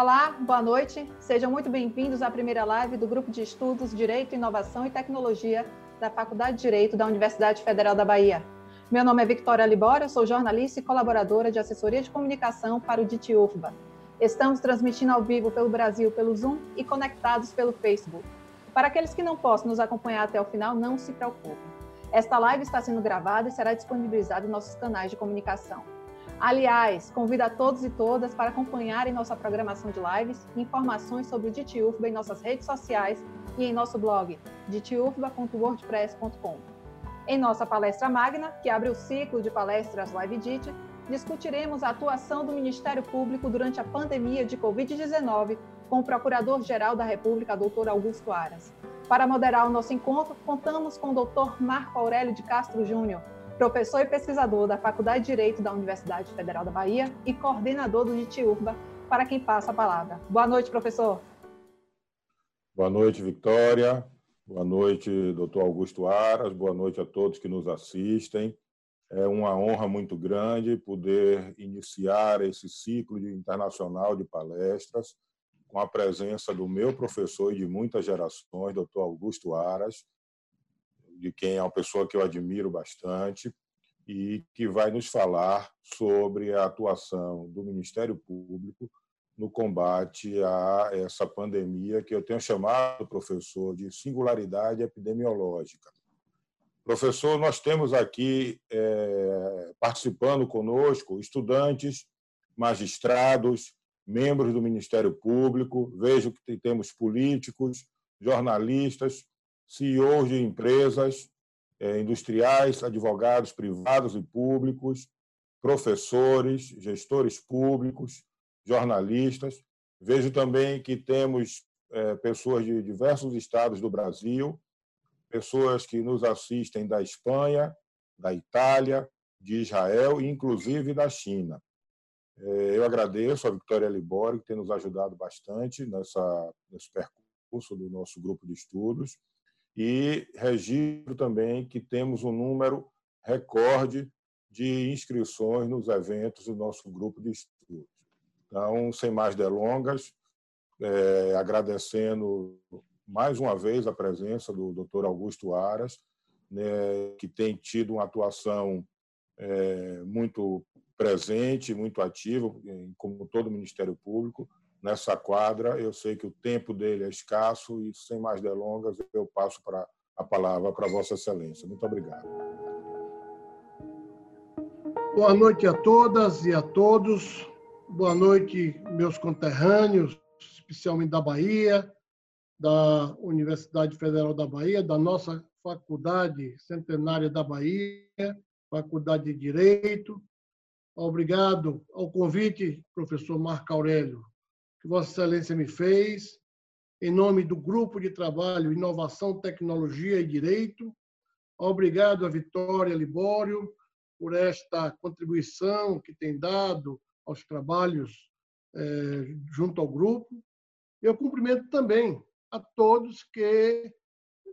Olá, boa noite. Sejam muito bem-vindos à primeira live do Grupo de Estudos Direito, Inovação e Tecnologia da Faculdade de Direito da Universidade Federal da Bahia. Meu nome é Victoria Libório, sou jornalista e colaboradora de assessoria de comunicação para o DITIUFBA. Estamos transmitindo ao vivo pelo Brasil pelo Zoom e conectados pelo Facebook. Para aqueles que não possam nos acompanhar até o final, não se preocupem. Esta live está sendo gravada e será disponibilizada em nossos canais de comunicação. Aliás, convido a todos e todas para acompanharem nossa programação de lives e informações sobre o DITIUFBA em nossas redes sociais e em nosso blog, ditiufba.wordpress.com. Em nossa palestra magna, que abre o ciclo de palestras Live DIT, discutiremos a atuação do Ministério Público durante a pandemia de Covid-19 com o Procurador-Geral da República, Dr. Augusto Aras. Para moderar o nosso encontro, contamos com o Dr. Marco Aurélio de Castro Júnior, professor e pesquisador da Faculdade de Direito da Universidade Federal da Bahia e coordenador do DITIURBA, para quem passa a palavra. Boa noite, professor. Boa noite, Victoria. Boa noite, doutor Augusto Aras. Boa noite a todos que nos assistem. É uma honra muito grande poder iniciar esse ciclo internacional de palestras com a presença do meu professor e de muitas gerações, doutor Augusto Aras, de quem é uma pessoa que eu admiro bastante e que vai nos falar sobre a atuação do Ministério Público no combate a essa pandemia que eu tenho chamado, professor, de singularidade epidemiológica. Professor, nós temos aqui é, participando conosco estudantes, magistrados, membros do Ministério Público, vejo que temos políticos, jornalistas, CEOs de empresas é, industriais, advogados privados e públicos, professores, gestores públicos, jornalistas. Vejo também que temos é, pessoas de diversos estados do Brasil, pessoas que nos assistem da Espanha, da Itália, de Israel e inclusive da China. É, eu agradeço a Victoria Libori, que tem nos ajudado bastante nessa, nesse percurso do nosso grupo de estudos e registro também que temos um número recorde de inscrições nos eventos do nosso grupo de estudos. Então, sem mais delongas, é, agradecendo mais uma vez a presença do Dr. Augusto Aras, né, que tem tido uma atuação é, muito presente, muito ativa, como todo o Ministério Público, nessa quadra. Eu sei que o tempo dele é escasso e, sem mais delongas, eu passo para a palavra para Vossa Excelência. Muito obrigado. Boa noite a todas e a todos. Boa noite, meus conterrâneos, especialmente da Bahia, da Universidade Federal da Bahia, da nossa Faculdade Centenária da Bahia, Faculdade de Direito. Obrigado ao convite, professor Marco Aurélio, que Vossa Excelência me fez, em nome do Grupo de Trabalho Inovação, Tecnologia e Direito. Obrigado a Vitória Libório por esta contribuição que tem dado aos trabalhos eh, junto ao grupo. Eu cumprimento também a todos que,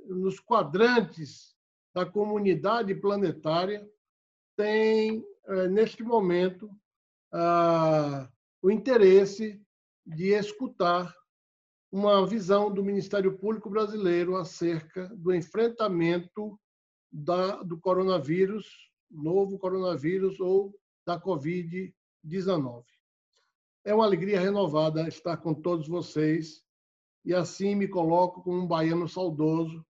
nos quadrantes da comunidade planetária, têm, eh, neste momento, ah, o interesse de escutar uma visão do Ministério Público Brasileiro acerca do enfrentamento da, do coronavírus, novo coronavírus ou da Covid-19. É uma alegria renovada estar com todos vocês e assim me coloco como um baiano saudoso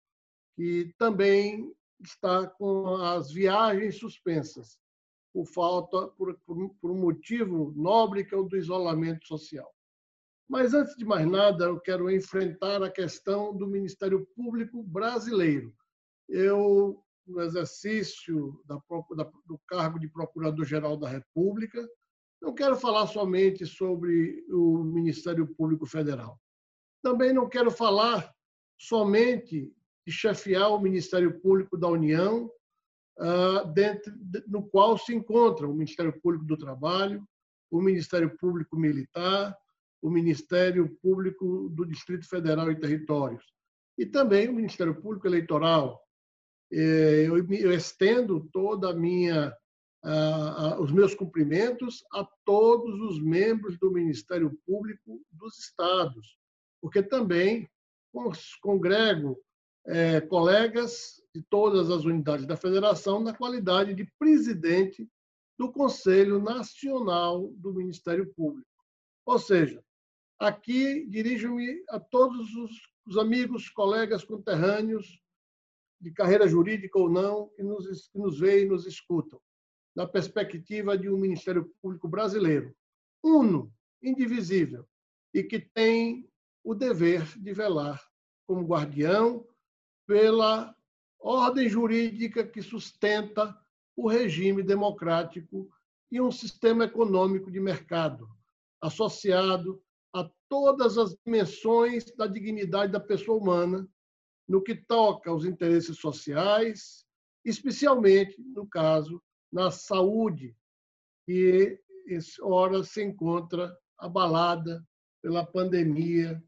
que também está com as viagens suspensas por falta, por, por, por um motivo nobre que é o do isolamento social. Mas, antes de mais nada, eu quero enfrentar a questão do Ministério Público brasileiro. Eu, no exercício da, do cargo de Procurador-Geral da República, não quero falar somente sobre o Ministério Público Federal. Também não quero falar somente de chefiar o Ministério Público da União, ah, dentro, no qual se encontra o Ministério Público do Trabalho, o Ministério Público Militar, o Ministério Público do Distrito Federal e Territórios e também o Ministério Público Eleitoral. É, eu estendo toda a minha os meus cumprimentos a todos os membros do Ministério Público dos Estados, porque também congrego é, colegas de todas as unidades da federação na qualidade de presidente do Conselho Nacional do Ministério Público. Ou seja, aqui dirijo-me a todos os amigos, colegas, conterrâneos, de carreira jurídica ou não, que nos, que nos veem e nos escutam, na perspectiva de um Ministério Público brasileiro, uno, indivisível, e que tem o dever de velar como guardião pela ordem jurídica que sustenta o regime democrático e um sistema econômico de mercado, associado a todas as dimensões da dignidade da pessoa humana, no que toca aos interesses sociais, especialmente, no caso, na saúde, que ora se encontra abalada pela pandemia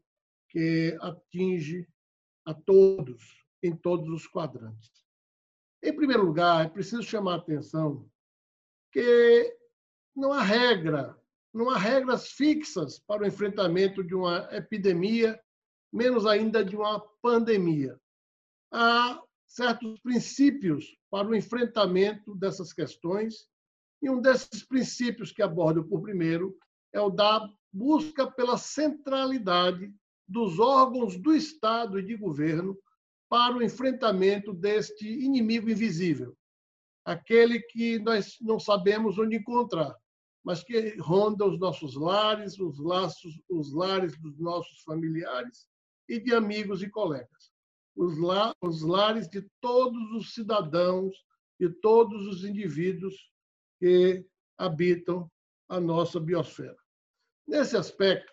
que atinge a todos, em todos os quadrantes. Em primeiro lugar, é preciso chamar a atenção que não há regra, não há regras fixas para o enfrentamento de uma epidemia, menos ainda de uma pandemia. Há certos princípios para o enfrentamento dessas questões, e um desses princípios que abordo por primeiro é o da busca pela centralidade dos órgãos do Estado e de governo para o enfrentamento deste inimigo invisível, aquele que nós não sabemos onde encontrar, mas que ronda os nossos lares, os laços, os lares dos nossos familiares e de amigos e colegas, os, la, os lares de todos os cidadãos e todos os indivíduos que habitam a nossa biosfera. Nesse aspecto,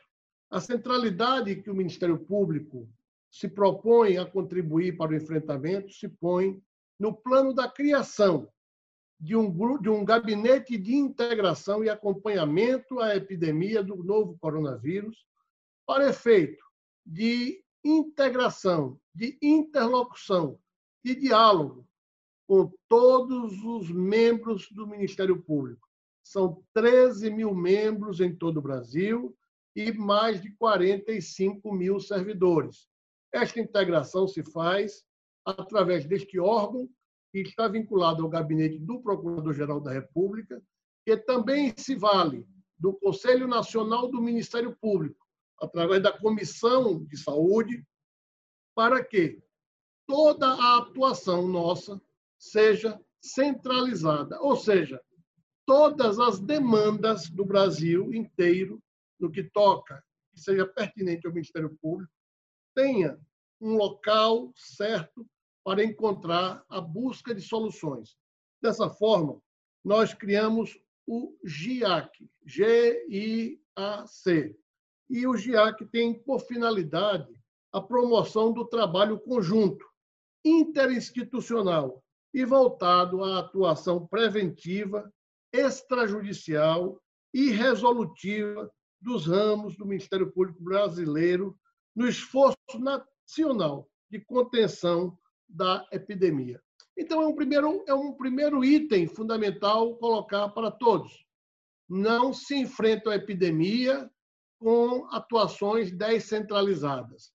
a centralidade que o Ministério Público se propõe a contribuir para o enfrentamento se põe no plano da criação de um, de um gabinete de integração e acompanhamento à epidemia do novo coronavírus, para efeito de integração, de interlocução, de diálogo com todos os membros do Ministério Público. São 13 mil membros em todo o Brasil e mais de 45 mil servidores. Esta integração se faz através deste órgão, que está vinculado ao gabinete do Procurador-Geral da República, que também se vale do Conselho Nacional do Ministério Público, através da Comissão de Saúde, para que toda a atuação nossa seja centralizada, ou seja, todas as demandas do Brasil inteiro no que toca, que seja pertinente ao Ministério Público, tenha um local certo para encontrar a busca de soluções. Dessa forma, nós criamos o GIAC, G-I-A-C. E o GIAC tem por finalidade a promoção do trabalho conjunto, interinstitucional e voltado à atuação preventiva, extrajudicial e resolutiva dos ramos do Ministério Público Brasileiro no esforço nacional de contenção da epidemia. Então, é um primeiro, é um primeiro item fundamental colocar para todos. Não se enfrenta a epidemia com atuações descentralizadas.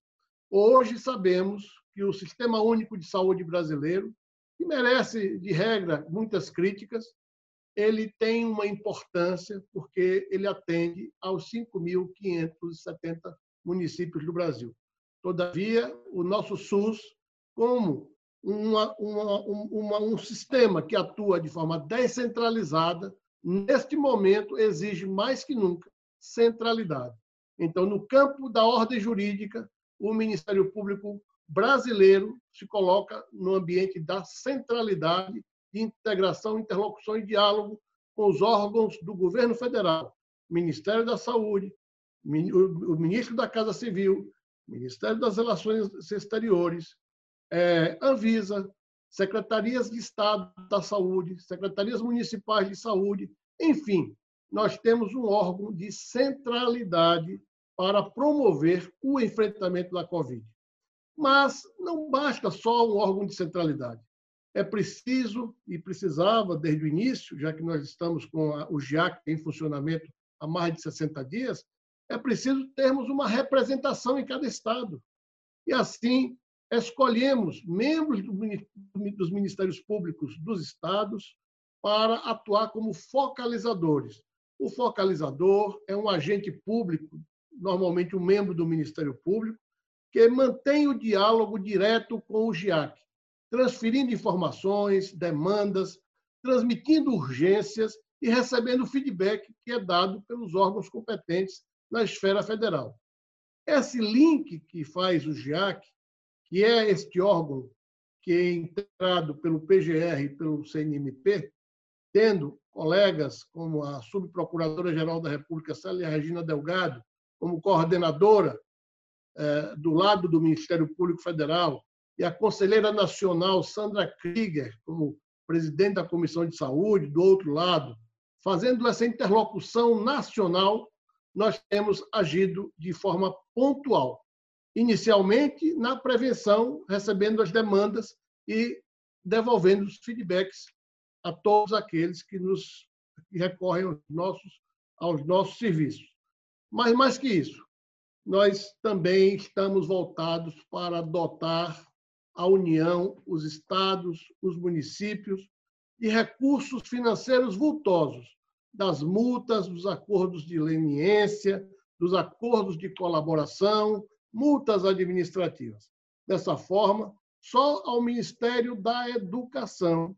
Hoje sabemos que o Sistema Único de Saúde brasileiro, que merece, de regra, muitas críticas, ele tem uma importância porque ele atende aos 5.570 municípios do Brasil. Todavia, o nosso SUS, como uma, uma, uma, um sistema que atua de forma descentralizada, neste momento exige mais que nunca centralidade. Então, no campo da ordem jurídica, o Ministério Público brasileiro se coloca no ambiente da centralidade de integração, interlocução e diálogo com os órgãos do governo federal, Ministério da Saúde, o Ministro da Casa Civil, Ministério das Relações Exteriores, é, Anvisa, secretarias de Estado da Saúde, secretarias municipais de saúde, enfim, nós temos um órgão de centralidade para promover o enfrentamento da Covid. Mas não basta só um órgão de centralidade. é preciso e precisava, desde o início, já que nós estamos com o GIAC em funcionamento há mais de 60 dias, é preciso termos uma representação em cada estado. E assim, escolhemos membros dos ministérios públicos dos estados para atuar como focalizadores. O focalizador é um agente público, normalmente um membro do Ministério Público, que mantém o diálogo direto com o GIAC, transferindo informações, demandas, transmitindo urgências e recebendo feedback que é dado pelos órgãos competentes na esfera federal. Esse link que faz o GIAC, que é este órgão que é integrado pelo PGR e pelo CNMP, tendo colegas como a Subprocuradora-Geral da República, Célia Regina Delgado, como coordenadora eh, do lado do Ministério Público Federal, e a Conselheira Nacional, Sandra Krieger, como presidente da Comissão de Saúde, do outro lado, fazendo essa interlocução nacional, nós temos agido de forma pontual. Inicialmente, na prevenção, recebendo as demandas e devolvendo os feedbacks a todos aqueles que nos que recorrem aos nossos, aos nossos serviços. Mas, mais que isso, nós também estamos voltados para adotar a União, os estados, os municípios, de recursos financeiros vultosos, das multas, dos acordos de leniência, dos acordos de colaboração, multas administrativas. Dessa forma, só ao Ministério da Educação,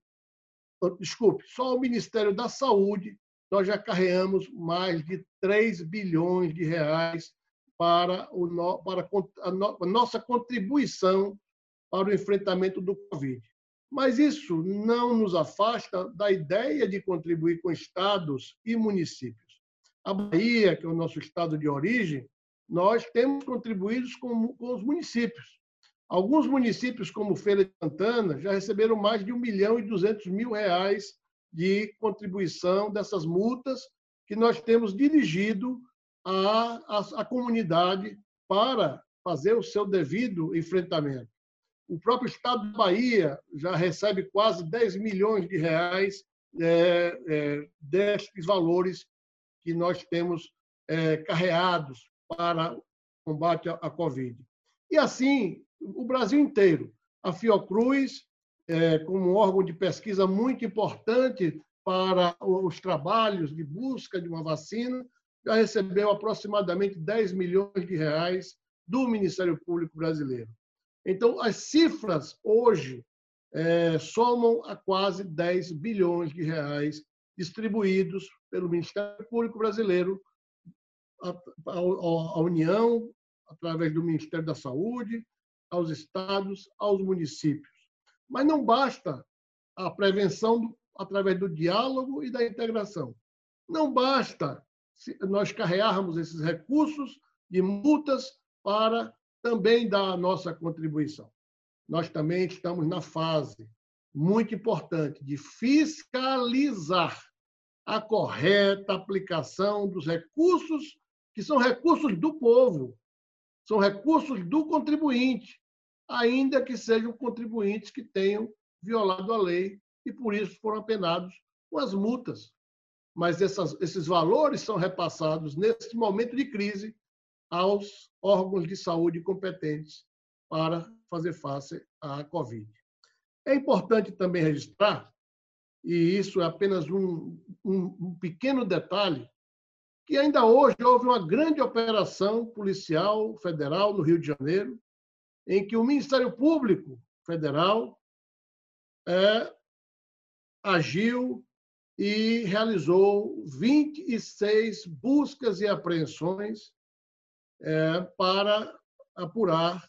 desculpe, só ao Ministério da Saúde, nós já carreamos mais de 3 bilhões de reais para, o, para a nossa contribuição para o enfrentamento do Covid. Mas isso não nos afasta da ideia de contribuir com estados e municípios. A Bahia, que é o nosso estado de origem, nós temos contribuído com, com os municípios. Alguns municípios, como Feira de Santana, já receberam mais de 1 milhão e 200 mil reais de contribuição dessas multas que nós temos dirigido à, à, à comunidade para fazer o seu devido enfrentamento. O próprio Estado da Bahia já recebe quase 10 milhões de reais é, é, destes valores que nós temos é, carreados para combate à Covid. E assim, o Brasil inteiro. A Fiocruz, é, como órgão de pesquisa muito importante para os trabalhos de busca de uma vacina, já recebeu aproximadamente 10 milhões de reais do Ministério Público Brasileiro. Então, as cifras hoje é, somam a quase 10 bilhões de reais distribuídos pelo Ministério Público Brasileiro à União, através do Ministério da Saúde, aos estados, aos municípios. Mas não basta a prevenção através do diálogo e da integração. Não basta nós carrearmos esses recursos de multas para também dar a nossa contribuição. Nós também estamos na fase muito importante de fiscalizar a correta aplicação dos recursos que são recursos do povo, são recursos do contribuinte, ainda que sejam contribuintes que tenham violado a lei e por isso foram apenados com as multas. Mas essas, esses valores são repassados nesse momento de crise aos órgãos de saúde competentes para fazer face à Covid. É importante também registrar, e isso é apenas um, um, um pequeno detalhe, que ainda hoje houve uma grande operação policial federal no Rio de Janeiro, em que o Ministério Público Federal é, agiu e realizou 26 buscas e apreensões é, para apurar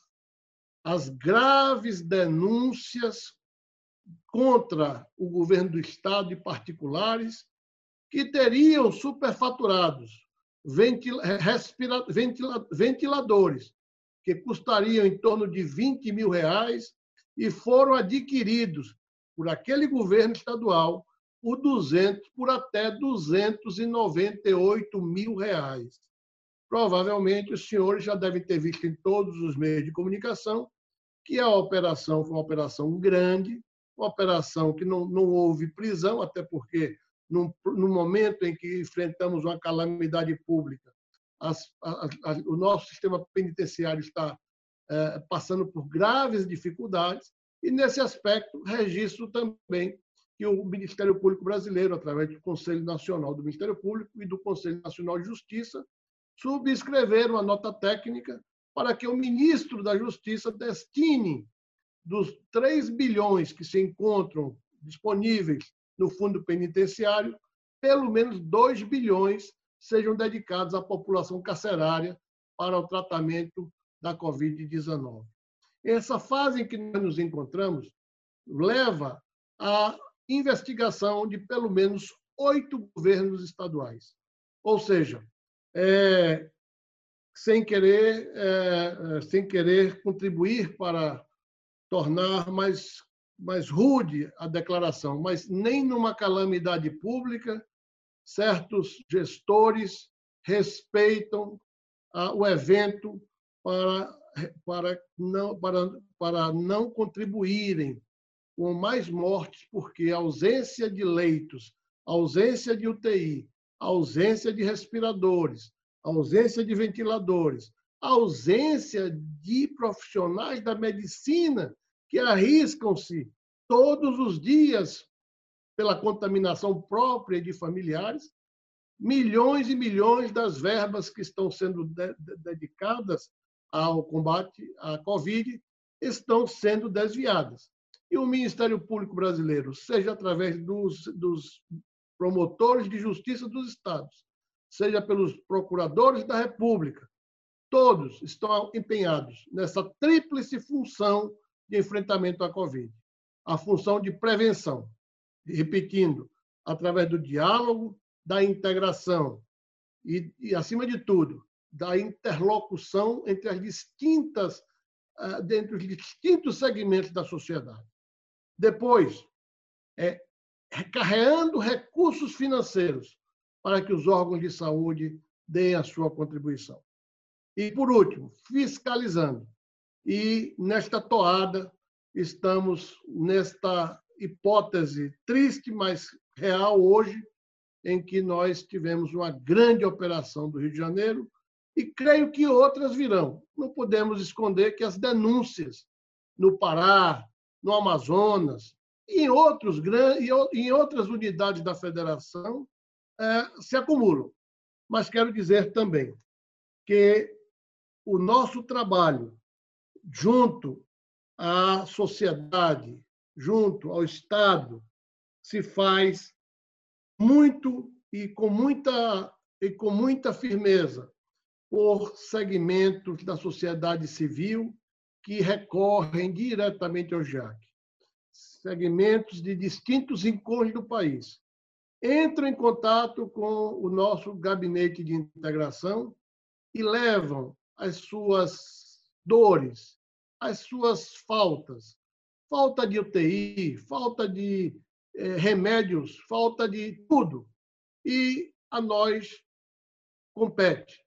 as graves denúncias contra o governo do Estado e particulares que teriam superfaturados ventila, ventila, ventiladores que custariam em torno de 20 mil reais e foram adquiridos por aquele governo estadual por 200, por até 298 mil reais. Provavelmente os senhores já devem ter visto em todos os meios de comunicação que a operação foi uma operação grande, uma operação que não, não houve prisão, até porque no, momento em que enfrentamos uma calamidade pública, as, a, a, o nosso sistema penitenciário está é, passando por graves dificuldades, e nesse aspecto registro também que o Ministério Público Brasileiro, através do Conselho Nacional do Ministério Público e do Conselho Nacional de Justiça, subscreveram uma nota técnica para que o ministro da Justiça destine dos 3 bilhões que se encontram disponíveis no fundo penitenciário, pelo menos 2 bilhões sejam dedicados à população carcerária para o tratamento da Covid-19. Essa fase em que nós nos encontramos leva à investigação de pelo menos oito governos estaduais. Ou seja, é, sem querer, é, é, sem querer contribuir para tornar mais, mais rude a declaração, mas nem numa calamidade pública certos gestores respeitam ah, o evento para, para, não, para, para não contribuírem com mais mortes, porque a ausência de leitos, a ausência de UTI, a ausência de respiradores, a ausência de ventiladores, a ausência de profissionais da medicina que arriscam-se todos os dias pela contaminação própria de familiares, milhões e milhões das verbas que estão sendo de dedicadas ao combate à Covid estão sendo desviadas. E o Ministério Público Brasileiro, seja através dos, dos promotores de justiça dos estados, seja pelos procuradores da República, todos estão empenhados nessa tríplice função de enfrentamento à Covid. A função de prevenção, repetindo, através do diálogo, da integração e, e acima de tudo, da interlocução entre as distintas, ah, dentre os distintos segmentos da sociedade. Depois, é, carreando recursos financeiros para que os órgãos de saúde deem a sua contribuição. E, por último, fiscalizando. E, nesta toada, estamos nesta hipótese triste, mas real hoje, em que nós tivemos uma grande operação do Rio de Janeiro e creio que outras virão. Não podemos esconder que as denúncias no Pará, no Amazonas e em, outros, em outras unidades da federação é, se acumulam. Mas quero dizer também que o nosso trabalho junto à sociedade, junto ao Estado, se faz muito e com muita, e com muita firmeza por segmentos da sociedade civil que recorrem diretamente ao JAC. Segmentos de distintos encontros do país. Entram em contato com o nosso gabinete de integração e levam as suas dores, as suas faltas, falta de UTI, falta de eh, remédios, falta de tudo. E a nós compete.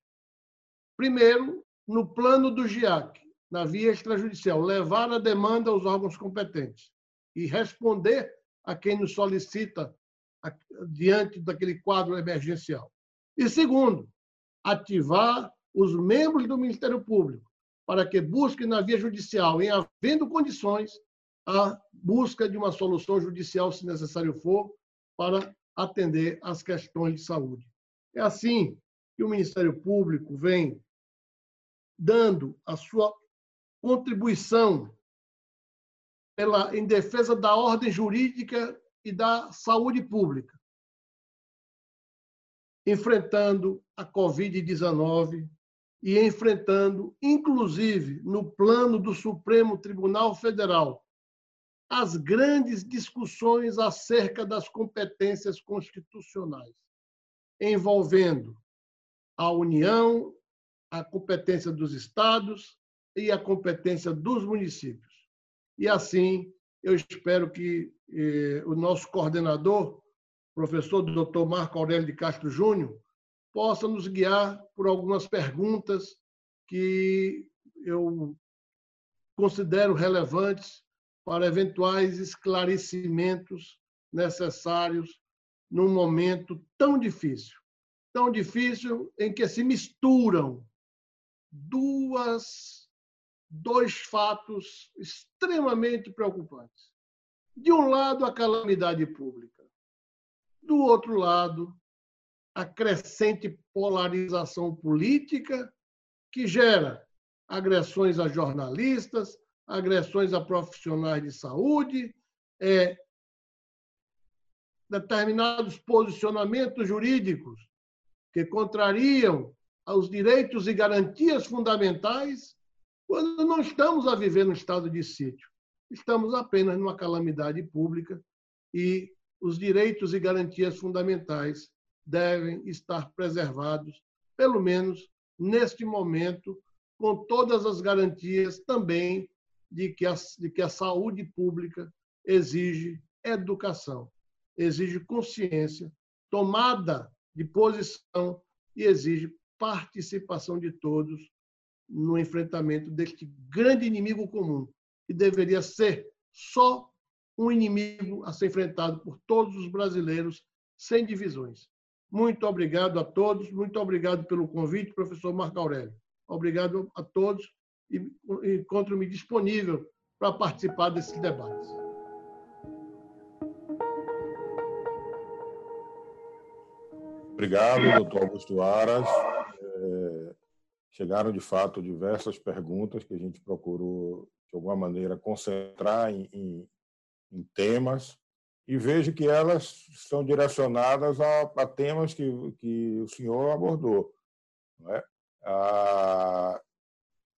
Primeiro, no plano do GIAC, na via extrajudicial, levar a demanda aos órgãos competentes e responder a quem nos solicita diante daquele quadro emergencial. E segundo, ativar os membros do Ministério Público para que busquem na via judicial, em havendo condições, a busca de uma solução judicial, se necessário for, para atender às questões de saúde. É assim que o Ministério Público vem dando a sua contribuição pela, em defesa da ordem jurídica e da saúde pública, enfrentando a Covid-19 e enfrentando, inclusive, no plano do Supremo Tribunal Federal, as grandes discussões acerca das competências constitucionais, envolvendo a União, a competência dos estados e a competência dos municípios. E assim, eu espero que eh, o nosso coordenador, professor Dr. Marco Aurélio de Castro Júnior, possa nos guiar por algumas perguntas que eu considero relevantes para eventuais esclarecimentos necessários num momento tão difícil tão difícil em que se misturam duas dois fatos extremamente preocupantes. De um lado, a calamidade pública. Do outro lado, a crescente polarização política que gera agressões a jornalistas, agressões a profissionais de saúde, é, determinados posicionamentos jurídicos que contrariam os direitos e garantias fundamentais, quando não estamos a viver no estado de sítio. Estamos apenas numa calamidade pública e os direitos e garantias fundamentais devem estar preservados, pelo menos neste momento, com todas as garantias também de que a, de que a saúde pública exige educação, exige consciência, tomada de posição e exige participação de todos no enfrentamento deste grande inimigo comum, que deveria ser só um inimigo a ser enfrentado por todos os brasileiros, sem divisões. Muito obrigado a todos, muito obrigado pelo convite, professor Marco Aurélio. Obrigado a todos e encontro-me disponível para participar desses debates. Obrigado, doutor Augusto Aras. É, chegaram, de fato, diversas perguntas que a gente procurou, de alguma maneira, concentrar em, em, em temas e vejo que elas são direcionadas a, a temas que, que o senhor abordou. É? Ah,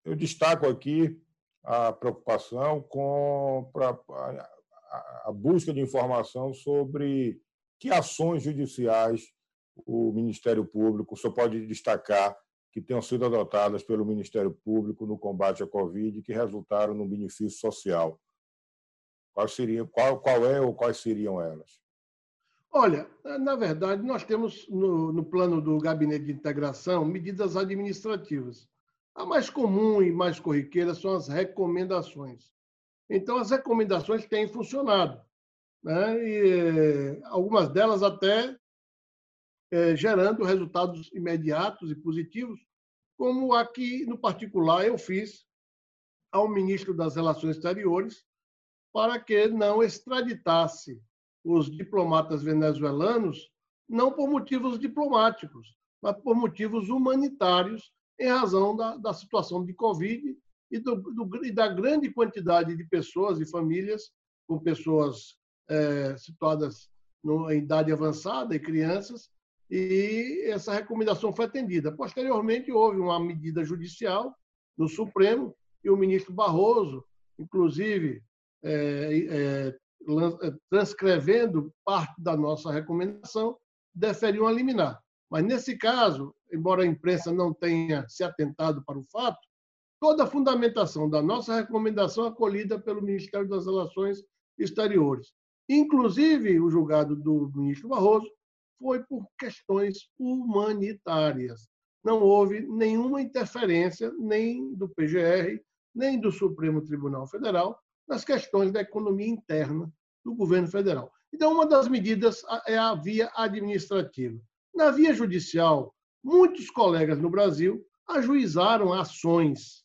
eu destaco aqui a preocupação com pra, a, a busca de informação sobre que ações judiciais o Ministério Público, senhor pode destacar que tenham sido adotadas pelo Ministério Público no combate à Covid que resultaram no benefício social. Qual, seria, qual, qual é ou quais seriam elas? Olha, na verdade, nós temos no, no plano do Gabinete de Integração medidas administrativas. A mais comum e mais corriqueira são as recomendações. Então, as recomendações têm funcionado. Né? E, algumas delas até é, gerando resultados imediatos e positivos, como aqui, no particular, eu fiz ao ministro das Relações Exteriores para que não extraditasse os diplomatas venezuelanos, não por motivos diplomáticos, mas por motivos humanitários, em razão da, da situação de Covid e, do, do, e, da grande quantidade de pessoas e famílias, com pessoas é, situadas no, em idade avançada e crianças, e essa recomendação foi atendida. Posteriormente, houve uma medida judicial no Supremo e o ministro Barroso, inclusive, é, é, transcrevendo parte da nossa recomendação, deferiu uma liminar. Mas, nesse caso, embora a imprensa não tenha se atentado para o fato, toda a fundamentação da nossa recomendação acolhida pelo Ministério das Relações Exteriores. Inclusive, o julgado do ministro Barroso foi por questões humanitárias. Não houve nenhuma interferência nem do PGR, nem do Supremo Tribunal Federal nas questões da economia interna do governo federal. Então, uma das medidas é a via administrativa. Na via judicial, muitos colegas no Brasil ajuizaram ações,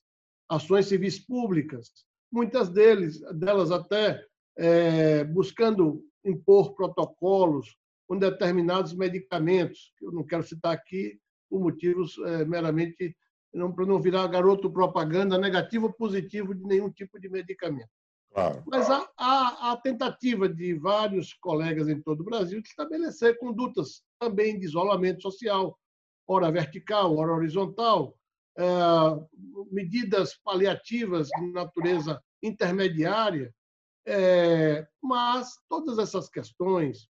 ações civis públicas, muitas deles, delas até é, buscando impor protocolos com determinados medicamentos, que eu não quero citar aqui por motivos é, meramente não, para não virar garoto propaganda negativo ou positivo de nenhum tipo de medicamento. Claro. Mas há, há, a tentativa de vários colegas em todo o Brasil de estabelecer condutas também de isolamento social, ora vertical, ora horizontal, é, medidas paliativas de natureza intermediária, é, mas todas essas questões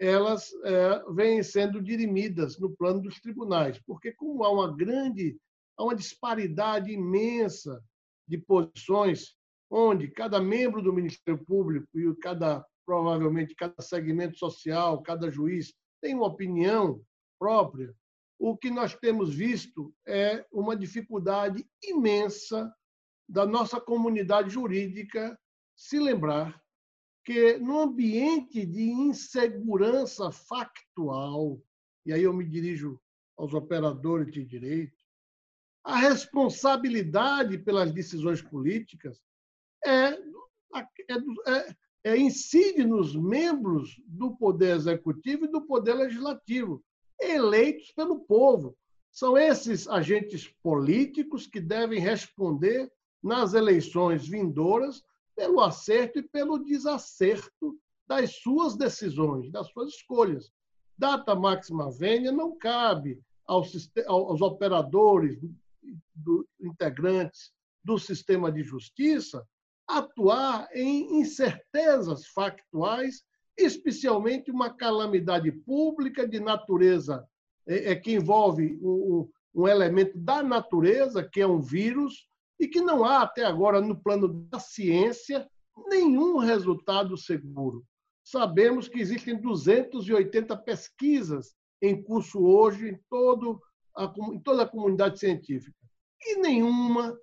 elas é, vêm sendo dirimidas no plano dos tribunais, porque como há uma grande, há uma disparidade imensa de posições, onde cada membro do Ministério Público e cada provavelmente cada segmento social, cada juiz tem uma opinião própria, o que nós temos visto é uma dificuldade imensa da nossa comunidade jurídica se lembrar que no ambiente de insegurança factual, e aí eu me dirijo aos operadores de direito, a responsabilidade pelas decisões políticas é, é, é, é, incide nos membros do Poder Executivo e do Poder Legislativo, eleitos pelo povo. São esses agentes políticos que devem responder nas eleições vindouras pelo acerto e pelo desacerto das suas decisões, das suas escolhas. Data máxima vênia não cabe aos, aos operadores, do, integrantes do sistema de justiça, atuar em incertezas factuais, especialmente uma calamidade pública de natureza é, é que envolve um, um elemento da natureza, que é um vírus, e que não há até agora, no plano da ciência, nenhum resultado seguro. Sabemos que existem 280 pesquisas em curso hoje em, todo a, em toda a comunidade científica, e nenhuma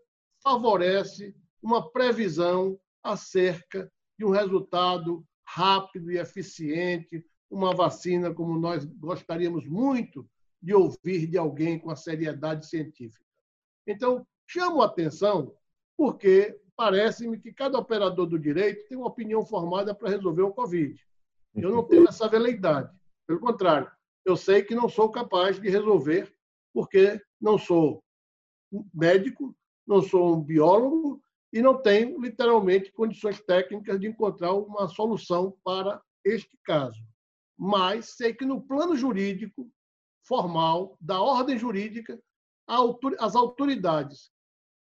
favorece uma previsão acerca de um resultado rápido e eficiente, uma vacina como nós gostaríamos muito de ouvir de alguém com a seriedade científica. Então, chamo a atenção porque parece-me que cada operador do direito tem uma opinião formada para resolver o Covid. Eu não tenho essa veleidade. Pelo contrário, eu sei que não sou capaz de resolver, porque não sou médico, não sou um biólogo e não tenho, literalmente, condições técnicas de encontrar uma solução para este caso. Mas sei que, no plano jurídico, formal, da ordem jurídica, as autoridades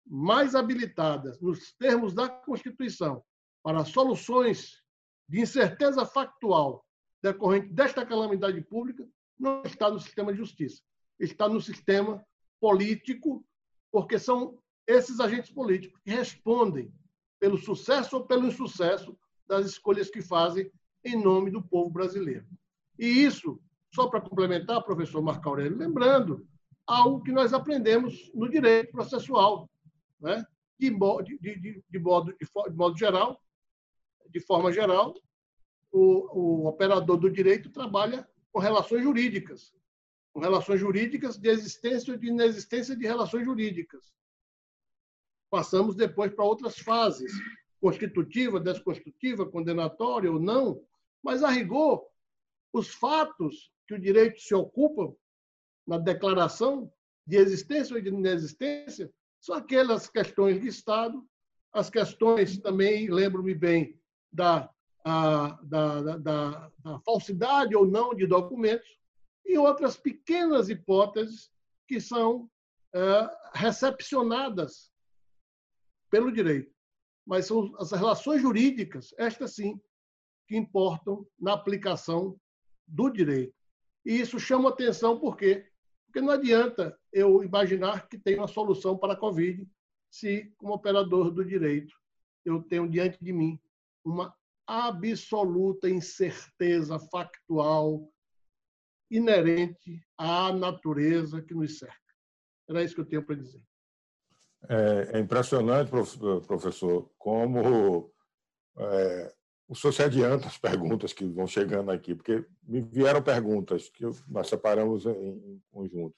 mais habilitadas, nos termos da Constituição, para soluções de incerteza factual decorrente desta calamidade pública, não está no sistema de justiça. Está no sistema político, porque são esses agentes políticos que respondem pelo sucesso ou pelo insucesso das escolhas que fazem em nome do povo brasileiro. E isso, só para complementar, professor Marco Aurélio, lembrando algo que nós aprendemos no direito processual, né? de, modo, de, de, de, modo, de modo geral, de forma geral, o, o operador do direito trabalha com relações jurídicas, com relações jurídicas de existência ou de inexistência de relações jurídicas. Passamos depois para outras fases, constitutiva, desconstitutiva, condenatória ou não, mas, a rigor, os fatos que o direito se ocupa na declaração de existência ou de inexistência são aquelas questões de Estado, as questões também, lembro-me bem, da, a, da, da, da, falsidade ou não de documentos, e outras pequenas hipóteses que são é, recepcionadas pelo direito. Mas são as relações jurídicas, estas sim, que importam na aplicação do direito. E isso chama atenção por quê? Porque não adianta eu imaginar que tem uma solução para a Covid se, como operador do direito, eu tenho diante de mim uma absoluta incerteza factual inerente à natureza que nos cerca. Era isso que eu tenho para dizer. É, é impressionante, professor, como é, o senhor se adianta as perguntas que vão chegando aqui, porque me vieram perguntas que nós separamos em, conjunto.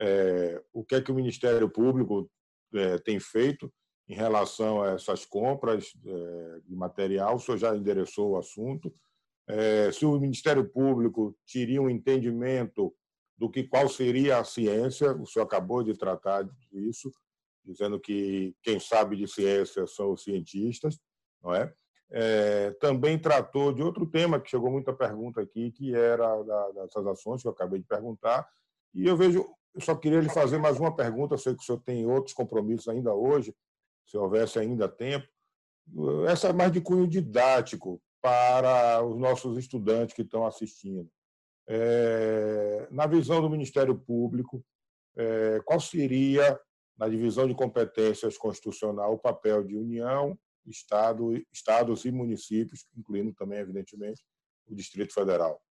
É, o que é que o Ministério Público é, tem feito em relação a essas compras é, de material? O senhor já endereçou o assunto. É, se o Ministério Público teria um entendimento do que qual seria a ciência, o senhor acabou de tratar disso, dizendo que quem sabe de ciência são os cientistas, não é? é, também tratou de outro tema que chegou muita pergunta aqui, que era da, dessas ações que eu acabei de perguntar. E eu vejo, eu só queria lhe fazer mais uma pergunta. Eu sei que o senhor tem outros compromissos ainda hoje, se houvesse ainda tempo. Essa é mais de cunho didático para os nossos estudantes que estão assistindo. É, na visão do Ministério Público, é, qual seria, na divisão de competências constitucional, o papel de União estado, estados e municípios, incluindo também, evidentemente, o Distrito Federal.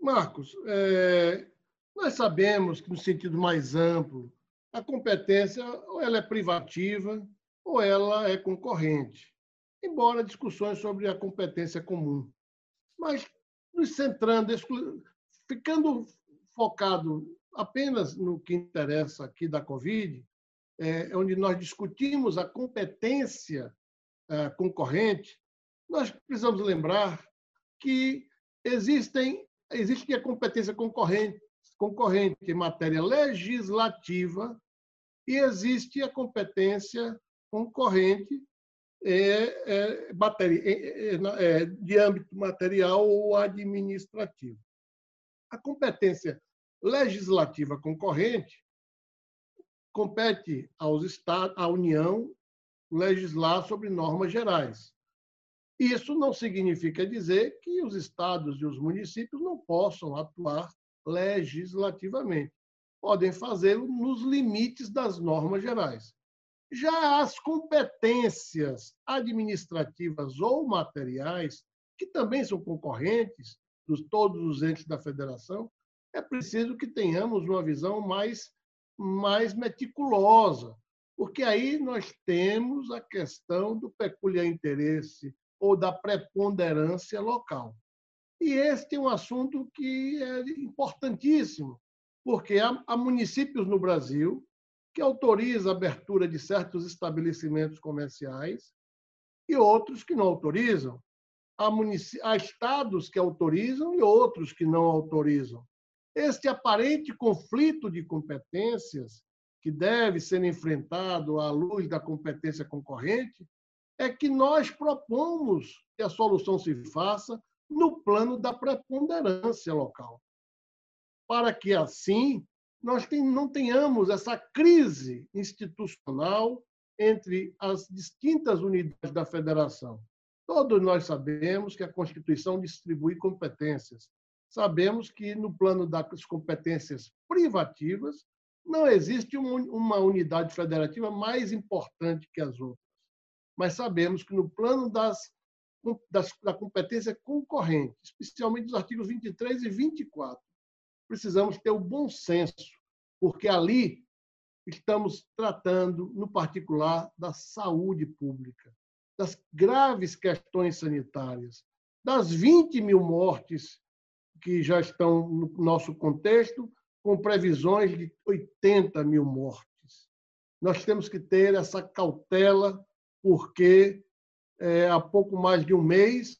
Marcos, é, nós sabemos que, no sentido mais amplo, a competência ou ela é privativa ou ela é concorrente. embora discussões sobre a competência comum. Mas nos centrando, ficando focado apenas no que interessa aqui da Covid, é, onde nós discutimos a competência é, concorrente, nós precisamos lembrar que existem, existe a competência concorrente, concorrente em matéria legislativa e existe a competência concorrente é, é, matéria, é, é, é, de âmbito material ou administrativo. A competência legislativa concorrente compete aos estados, à União legislar sobre normas gerais. Isso não significa dizer que os estados e os municípios não possam atuar legislativamente. Podem fazê-lo nos limites das normas gerais. Já as competências administrativas ou materiais, que também são concorrentes de todos os entes da federação, é preciso que tenhamos uma visão mais, mais meticulosa, porque aí nós temos a questão do peculiar interesse ou da preponderância local. E este é um assunto que é importantíssimo, porque há, municípios no Brasil que autorizam a abertura de certos estabelecimentos comerciais e outros que não autorizam. Há, há estados que autorizam e outros que não autorizam. Este aparente conflito de competências, que deve ser enfrentado à luz da competência concorrente, é que nós propomos que a solução se faça no plano da preponderância local, para que assim nós não tenhamos essa crise institucional entre as distintas unidades da federação. Todos nós sabemos que a Constituição distribui competências. Sabemos que no plano das competências privativas não existe uma unidade federativa mais importante que as outras. Mas sabemos que no plano das, das, da competência concorrente, especialmente dos artigos 23 e 24, precisamos ter o bom senso, porque ali estamos tratando, no particular, da saúde pública, das graves questões sanitárias, das 20 mil mortes que já estão no nosso contexto, com previsões de 80 mil mortes. Nós temos que ter essa cautela porque é, há pouco mais de um mês,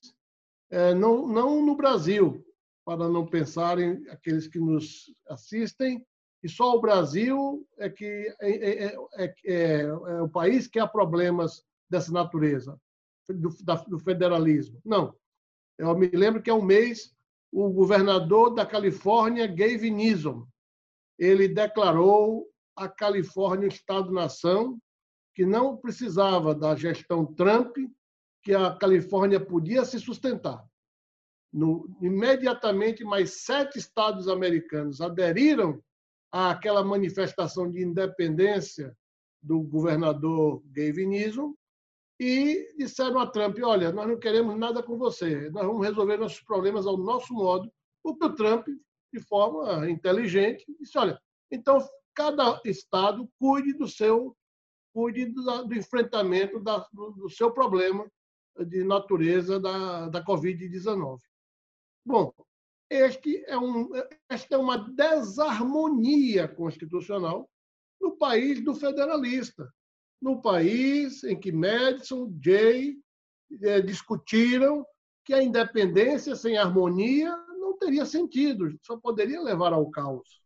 é, não, não no Brasil, para não pensarem aqueles que nos assistem, e só o Brasil é que é, é, é, é, é o país que há problemas dessa natureza, do, da, do federalismo. Não. Eu me lembro que há um mês o governador da Califórnia, Gavin Newsom, ele declarou a Califórnia Estado-nação que não precisava da gestão Trump, que a Califórnia podia se sustentar. No, imediatamente, mais sete estados americanos aderiram àquela manifestação de independência do governador Gavin Newsom e disseram a Trump: olha, nós não queremos nada com você, nós vamos resolver nossos problemas ao nosso modo. O que o Trump, de forma inteligente, disse: olha, então cada estado cuide do seu cuide do, do enfrentamento da, do, do, seu problema de natureza da, da Covid-19. Bom, este é um, esta é uma desarmonia constitucional no país do federalista, no país em que Madison, Jay eh, discutiram que a independência sem harmonia não teria sentido, só poderia levar ao caos.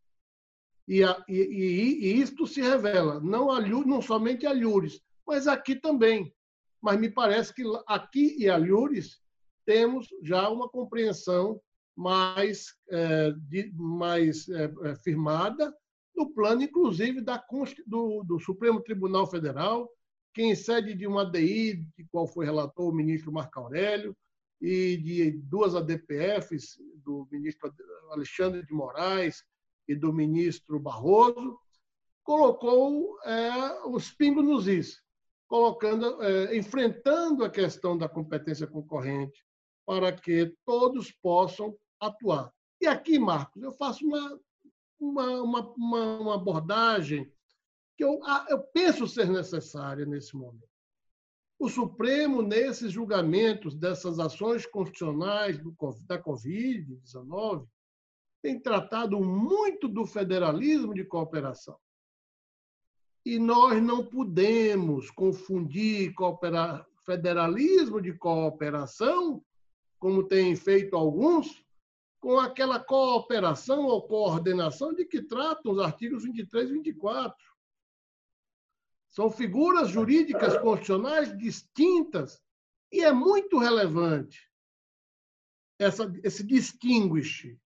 E, a, e, e, e isto se revela, não, a, não somente a Lures, mas aqui também. Mas me parece que aqui e a Lures temos já uma compreensão mais, é, de, mais é, é firmada no plano, inclusive, da, do, do Supremo Tribunal Federal, que em sede de uma ADI, de qual foi relator o ministro Marco Aurélio, e de duas ADPFs, do ministro Alexandre de Moraes e do ministro Barroso, colocou é, os pingos nos is, colocando, é, enfrentando a questão da competência concorrente para que todos possam atuar. E aqui, Marcos, eu faço uma, uma, uma, uma abordagem que eu, eu penso ser necessária nesse momento. O Supremo, nesses julgamentos dessas ações constitucionais da Covid-19, tem tratado muito do federalismo de cooperação. E nós não podemos confundir federalismo de cooperação, como têm feito alguns, com aquela cooperação ou coordenação de que tratam os artigos 23 e 24. São figuras jurídicas constitucionais distintas e é muito relevante essa, esse distinguish.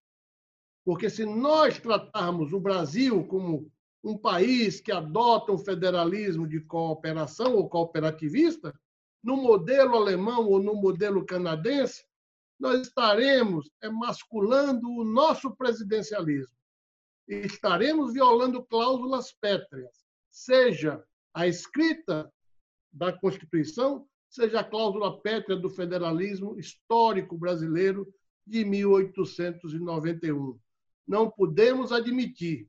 Porque se nós tratarmos o Brasil como um país que adota um federalismo de cooperação ou cooperativista, no modelo alemão ou no modelo canadense, nós estaremos emasculando o nosso presidencialismo. Estaremos violando cláusulas pétreas, seja a escrita da Constituição, seja a cláusula pétrea do federalismo histórico brasileiro de 1891. Não podemos admitir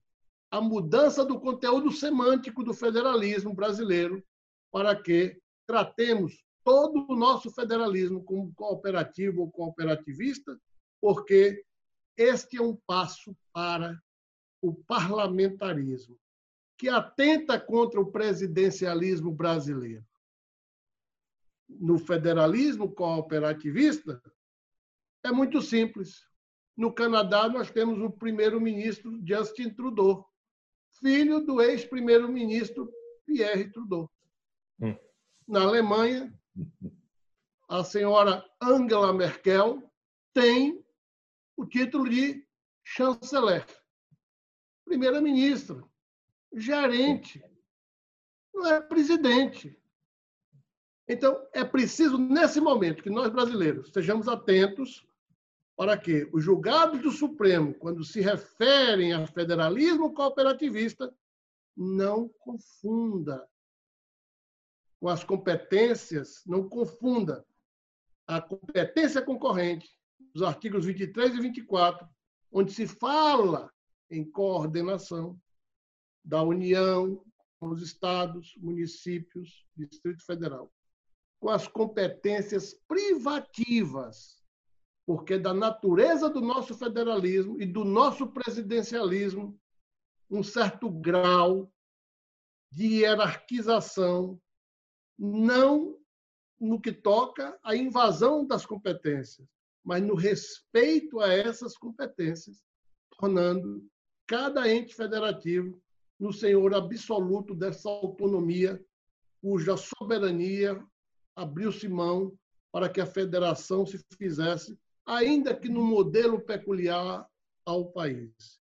a mudança do conteúdo semântico do federalismo brasileiro para que tratemos todo o nosso federalismo como cooperativo ou cooperativista, porque este é um passo para o parlamentarismo que atenta contra o presidencialismo brasileiro. No federalismo cooperativista, é muito simples. No Canadá, nós temos o primeiro-ministro Justin Trudeau, filho do ex-primeiro-ministro Pierre Trudeau. Hum. Na Alemanha, a senhora Angela Merkel tem o título de chanceler, primeira-ministra gerente, não é presidente. Então, é preciso, nesse momento, que nós brasileiros estejamos atentos para que os julgados do Supremo, quando se referem a federalismo cooperativista, não confunda com as competências, não confunda a competência concorrente, os artigos 23 e 24, onde se fala em coordenação, da União, com os estados, municípios, Distrito Federal, com as competências privativas, porque da natureza do nosso federalismo e do nosso presidencialismo, um certo grau de hierarquização, não no que toca à invasão das competências, mas no respeito a essas competências, tornando cada ente federativo no senhor absoluto dessa autonomia, cuja soberania abriu-se mão para que a federação se fizesse, ainda que no modelo peculiar ao país.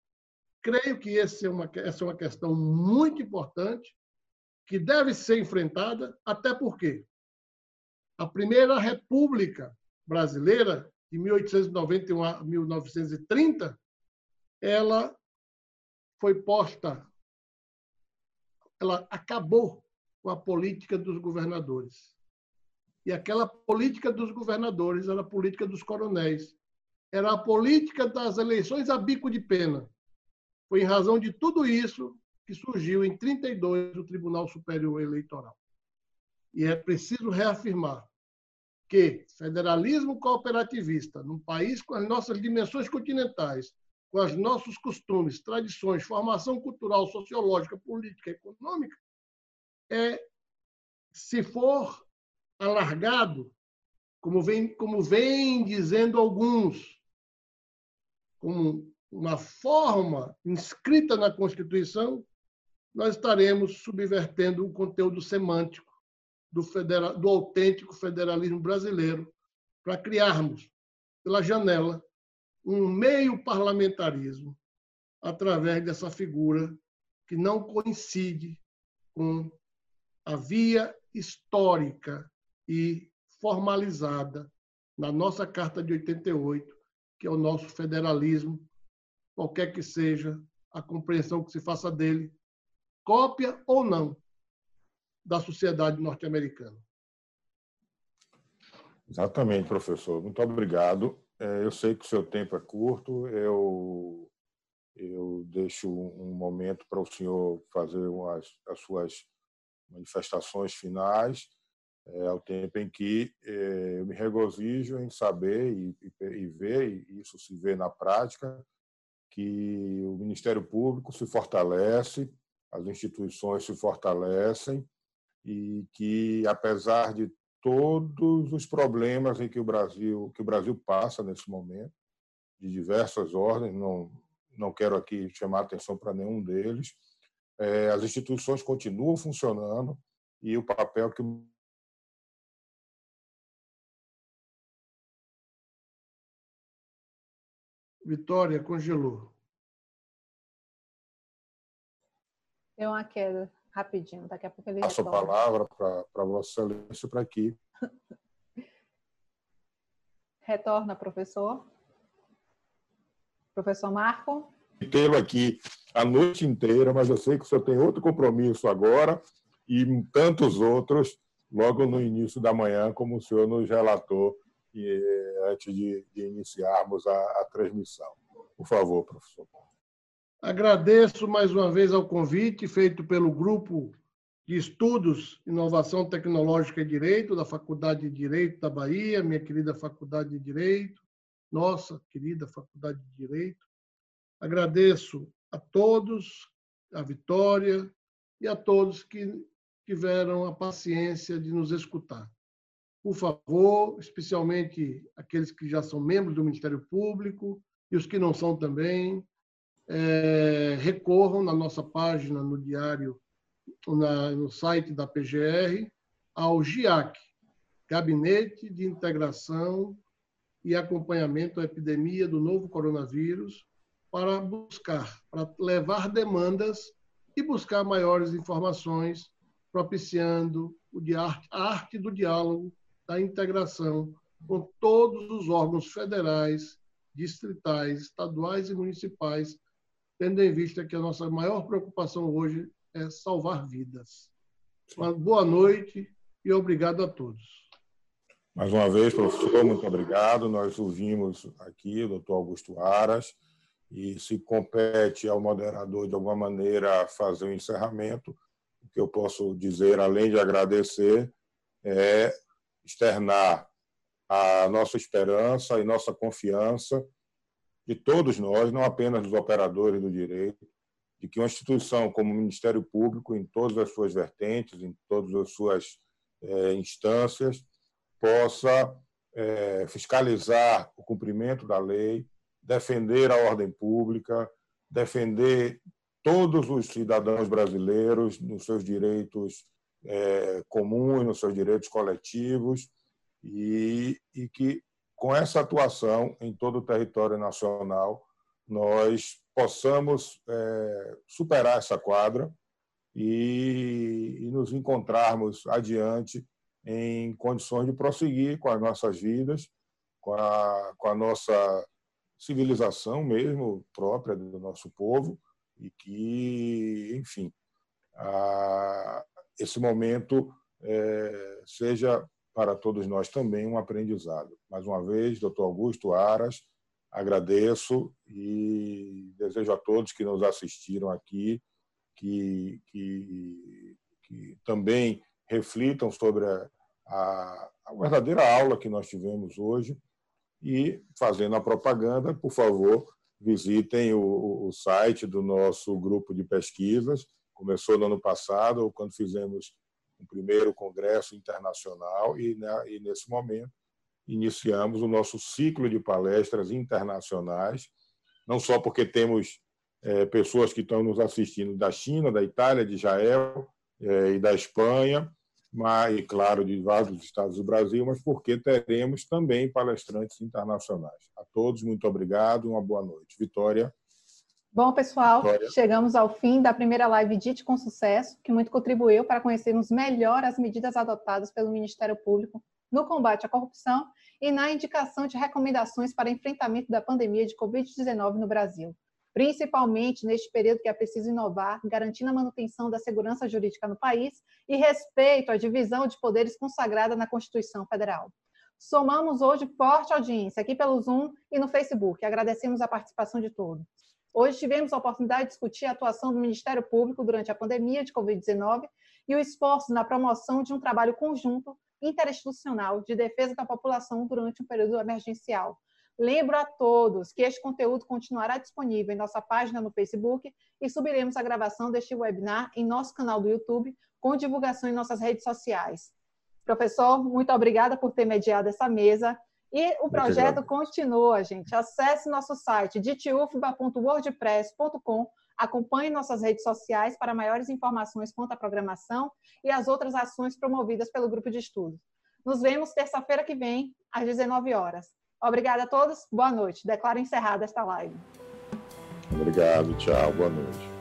Creio que é uma, essa é uma questão muito importante, que deve ser enfrentada, até porque a primeira República Brasileira, de 1891 a 1930, ela foi posta ela acabou com a política dos governadores. E aquela política dos governadores era a política dos coronéis. Era a política das eleições a bico de pena. Foi em razão de tudo isso que surgiu em 32 o Tribunal Superior Eleitoral. E é preciso reafirmar que federalismo cooperativista, num país com as nossas dimensões continentais, com os nossos costumes, tradições, formação cultural, sociológica, política, econômica, é, se for alargado, como vem, como vem dizendo alguns, como uma forma inscrita na Constituição, nós estaremos subvertendo o conteúdo semântico do, federal, do autêntico federalismo brasileiro para criarmos, pela janela, um meio parlamentarismo através dessa figura que não coincide com a via histórica e formalizada na nossa Carta de 88, que é o nosso federalismo, qualquer que seja a compreensão que se faça dele, cópia ou não da sociedade norte-americana. Exatamente, professor. Muito obrigado. É, eu sei que o seu tempo é curto, eu, eu deixo um momento para o senhor fazer umas, as suas manifestações finais. é, ao tempo em que é, eu me regozijo em saber e, e, e ver, e isso se vê na prática, que o Ministério Público se fortalece, as instituições se fortalecem e que, apesar de todos os problemas em que o Brasil que o Brasil passa nesse momento, de diversas ordens, não não quero aqui chamar atenção para nenhum deles, é, as instituições continuam funcionando e o papel que Vitória, congelou. Deu uma queda, rapidinho. Daqui a pouco ele Passo a palavra para Vossa Excelência para aqui. Retorna, professor. Professor Marco? Tê-lo aqui a noite inteira, mas eu sei que o senhor tem outro compromisso agora e tantos outros logo no início da manhã, como o senhor nos relatou antes de, de iniciarmos a, a transmissão. Por favor, professor. Agradeço mais uma vez ao convite feito pelo Grupo de Estudos, Inovação Tecnológica e Direito, da Faculdade de Direito da Bahia, minha querida Faculdade de Direito, nossa querida Faculdade de Direito. Agradeço a todos, a Vitória e a todos que tiveram a paciência de nos escutar por favor, especialmente aqueles que já são membros do Ministério Público e os que não são também, é, recorram na nossa página, no diário, na, no site da PGR, ao GIAC, Gabinete de Integração e Acompanhamento à Epidemia do Novo Coronavírus, para buscar, para levar demandas e buscar maiores informações, propiciando o de arte, a arte do diálogo da integração com todos os órgãos federais, distritais, estaduais e municipais, tendo em vista que a nossa maior preocupação hoje é salvar vidas. Uma boa noite e obrigado a todos. Mais uma vez, professor, muito obrigado. Nós ouvimos aqui o doutor Augusto Aras e se compete ao moderador, de alguma maneira, fazer o um encerramento, o que eu posso dizer, além de agradecer, é externar a nossa esperança e nossa confiança de todos nós, não apenas dos operadores do direito, de que uma instituição como o Ministério Público, em todas as suas vertentes, em todas as suas é, instâncias, possa é, fiscalizar o cumprimento da lei, defender a ordem pública, defender todos os cidadãos brasileiros nos seus direitos é, comuns, nos seus direitos coletivos, e, e que, com essa atuação em todo o território nacional, nós possamos é, superar essa quadra e, e, nos encontrarmos adiante em condições de prosseguir com as nossas vidas, com a, com a nossa civilização mesmo própria do nosso povo e que, enfim, a, esse momento é, seja para todos nós também um aprendizado. Mais uma vez, doutor Augusto Aras, agradeço e desejo a todos que nos assistiram aqui que, que, que também reflitam sobre a, a, a verdadeira aula que nós tivemos hoje e, fazendo a propaganda, por favor, visitem o, o site do nosso grupo de pesquisas, Começou no ano passado, quando fizemos o primeiro congresso internacional, e, né, e nesse momento iniciamos o nosso ciclo de palestras internacionais, não só porque temos é, pessoas que estão nos assistindo da China, da Itália, de Israel é, e da Espanha, mas, e claro, de vários estados do Brasil, mas porque teremos também palestrantes internacionais. A todos, muito obrigado, uma boa noite. Vitória. Bom, pessoal, chegamos ao fim da primeira live DIT com sucesso, que muito contribuiu para conhecermos melhor as medidas adotadas pelo Ministério Público no combate à corrupção e na indicação de recomendações para enfrentamento da pandemia de Covid-19 no Brasil, principalmente neste período que é preciso inovar, garantindo a manutenção da segurança jurídica no país e respeito à divisão de poderes consagrada na Constituição Federal. Somamos hoje forte audiência aqui pelo Zoom e no Facebook. Agradecemos a participação de todos. Hoje tivemos a oportunidade de discutir a atuação do Ministério Público durante a pandemia de Covid-19 e o esforço na promoção de um trabalho conjunto interinstitucional de defesa da população durante um período emergencial. Lembro a todos que este conteúdo continuará disponível em nossa página no Facebook e subiremos a gravação deste webinar em nosso canal do YouTube, com divulgação em nossas redes sociais. Professor, muito obrigada por ter mediado essa mesa. E o projeto continua, gente. Acesse nosso site ditufba.wordpress.com, acompanhe nossas redes sociais para maiores informações quanto à programação e as outras ações promovidas pelo grupo de estudos. Nos vemos terça-feira que vem, às 19 horas. Obrigada a todos, boa noite. Declaro encerrada esta live. Obrigado, tchau, boa noite.